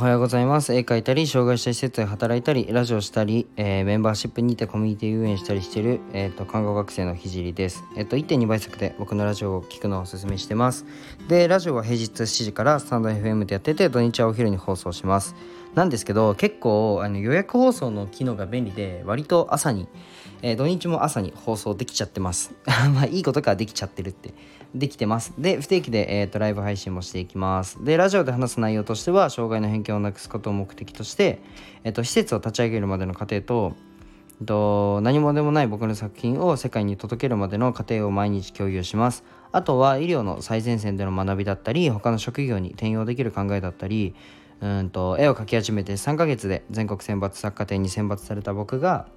はようございます。絵描いたり、障害者施設で働いたり、ラジオしたり、えーメンバーシップにてコミュニティ運営したりしている、えー、と看護学生のひじりです。えっ、と1.2倍速で僕のラジオを聞くのをお勧めしてます。で、ラジオは平日7時からスタンド FM でやってて、土日はお昼に放送します。なんですけど、結構あの予約放送の機能が便利で、割と朝に、えー土日も朝に放送できちゃってます。まあいいことからできちゃってるって。できてます。で、不定期で、えー、とライブ配信もしていきます。で、ラジオで話す内容としては、障害の偏見をなくすことを目的として、えっ、と施設を立ち上げるまでの過程と、えっと何もでもない僕の作品を世界に届けるまでの過程を毎日共有します。あとは医療の最前線での学びだったり、他の職業に転用できる考えだったり、うんと絵を描き始めて3ヶ月で全国選抜作家展に選抜された僕が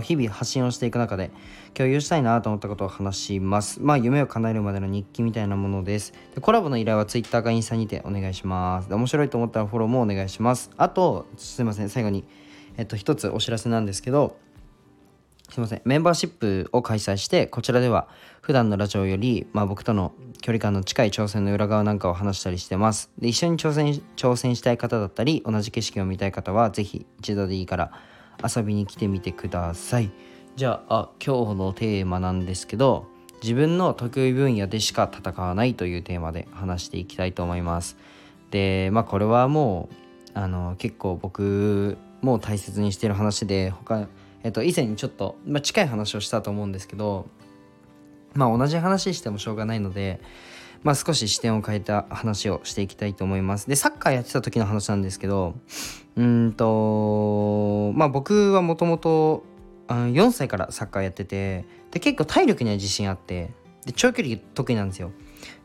日々発信をしていく中で共有したいなと思ったことを話します。まあ夢を叶えるまでの日記みたいなものです。でコラボの依頼は Twitter かインスタにてお願いします。で面白いと思ったらフォローもお願いします。あとすいません最後にえっと一つお知らせなんですけどすいませんメンバーシップを開催してこちらでは普段のラジオより、まあ、僕との距離感の近い挑戦の裏側なんかを話したりしてますで一緒に挑戦挑戦したい方だったり同じ景色を見たい方はぜひ一度でいいから遊びに来てみてください。じゃああ今日のテーマなんですけど自分の得意分野でしか戦わないというテーマで話していきたいと思います。でまあこれはもうあの結構僕も大切にしてる話で他えっと、以前にちょっと、まあ、近い話をしたと思うんですけど、まあ、同じ話してもしょうがないので、まあ、少し視点を変えた話をしていきたいと思います。で、サッカーやってた時の話なんですけど、うんと、まあ、僕はもともと4歳からサッカーやってて、で、結構体力には自信あって、で、長距離得意なんですよ。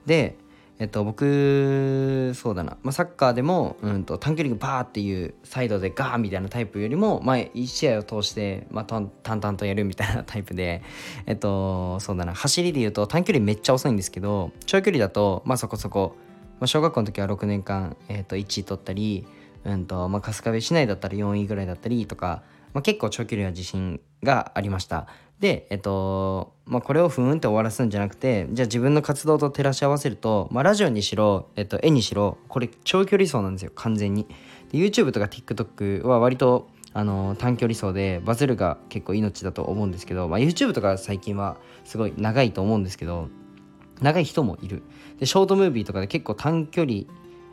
で、えっと、僕そうだな、まあ、サッカーでも、うん、と短距離バーっていうサイドでガーみたいなタイプよりも前1試合を通して、まあ、淡々とやるみたいなタイプでえっとそうだな。走りで言うと短距離めっちゃ遅いんですけど長距離だとまあそこそこ、まあ、小学校の時は6年間、えっと、1位取ったり、うんとまあ、春日部市内だったら4位ぐらいだったりとか、まあ、結構長距離は自信がありました。でえっとまあこれをふーんって終わらすんじゃなくてじゃあ自分の活動と照らし合わせると、まあ、ラジオにしろ、えっと、絵にしろこれ長距離走なんですよ完全に。YouTube とか TikTok は割とあの短距離走でバズるが結構命だと思うんですけど、まあ、YouTube とか最近はすごい長いと思うんですけど長い人もいる。でショートムービーとかで結構短距離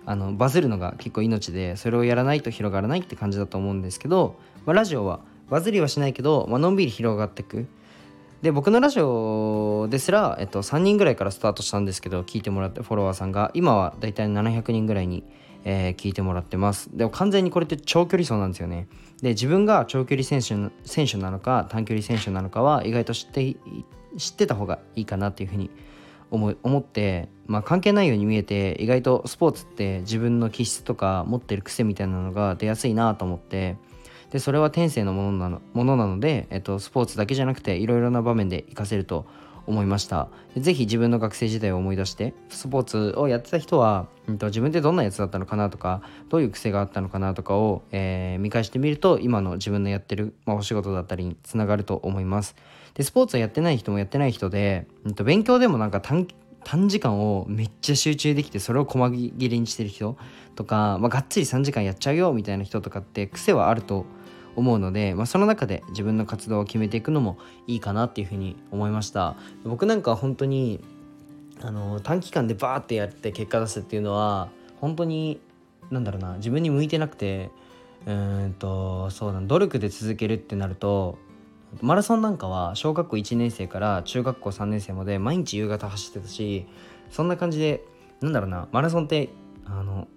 あのバズるのが結構命でそれをやらないと広がらないって感じだと思うんですけど、まあ、ラジオはバズりはしないけど、まあのんびり広がっていく。で僕のラジオですら、えっと、3人ぐらいからスタートしたんですけど聞いてもらってフォロワーさんが今はだいたい700人ぐらいに、えー聞いてもらってます。でも完全にこれって長距離走なんですよね。で自分が長距離選手選手なのか短距離選手なのかは意外と知って知ってた方がいいかなっていうふうに思思って、まあ、関係ないように見えて意外とスポーツって自分の気質とか持ってる癖みたいなのが出やすいなと思ってでそれは天性のものなのものなので、えっと、スポーツだけじゃなくていろいろな場面で活かせると思いました。でぜひ自分の学生時代を思い出してスポーツをやってた人は、うんと、自分ってどんなやつだったのかなとかどういう癖があったのかなとかを、えー見返してみると今の自分のやってる、まあ、お仕事だったりにつながると思います。でスポーツをやってない人もやってない人で、うんと、勉強でもなんか短短時間をめっちゃ集中できてそれを細切れにしてる人とか、まあ、がっつり3時間やっちゃうよみたいな人とかって癖はあると思うので、まあ、その中で自分の活動を決めていくのもいいかなっていうふうに思いました。僕なんか本当にあの短期間でバーってやって結果出すっていうのは本当になんだろうな自分に向いてなくてうんとそうだ努力で続けるってなるとマラソンなんかは小学校1年生から中学校3年生まで毎日夕方走ってたしそんな感じでなんだろうなマラソンってあの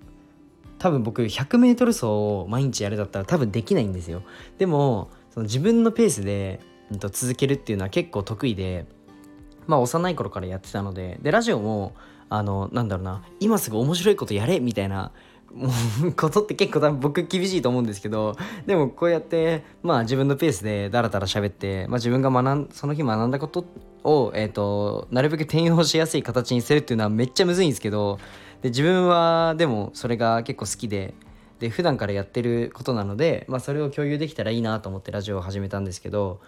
多分僕 100m 走を毎日やるだったら多分できないんですよ。でもその自分のペースで、うんと続けるっていうのは結構得意でまあ幼い頃からやってたのででラジオもあのなんだろうな今すぐ面白いことやれみたいなもう ことって結構多分僕厳しいと思うんですけどでもこうやってまあ自分のペースでダラダラ喋って、まあ、自分が学んその日学んだことを、えー、となるべく転用しやすい形にするっていうのはめっちゃむずいんですけどで自分はでもそれが結構好きでで普段からやってることなので、まあ、それを共有できたらいいなと思ってラジオを始めたんですけど、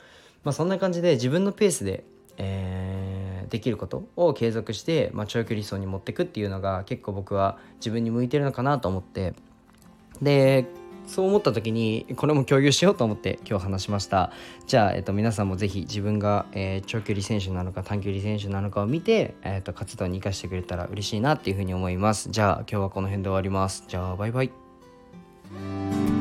まあ、そんな感じで自分のペースで、えーできることを継続して、まあ、長距離走に持っていくっていうのが結構僕は自分に向いてるのかなと思ってでそう思った時にこれも共有しようと思って今日話しました。じゃあ、えっと、皆さんもぜひ自分が、えー、長距離選手なのか短距離選手なのかを見て、えっと、活動に生かしてくれたら嬉しいなっていうふうに思います。じゃあ今日はこの辺で終わります。じゃあバイバイ。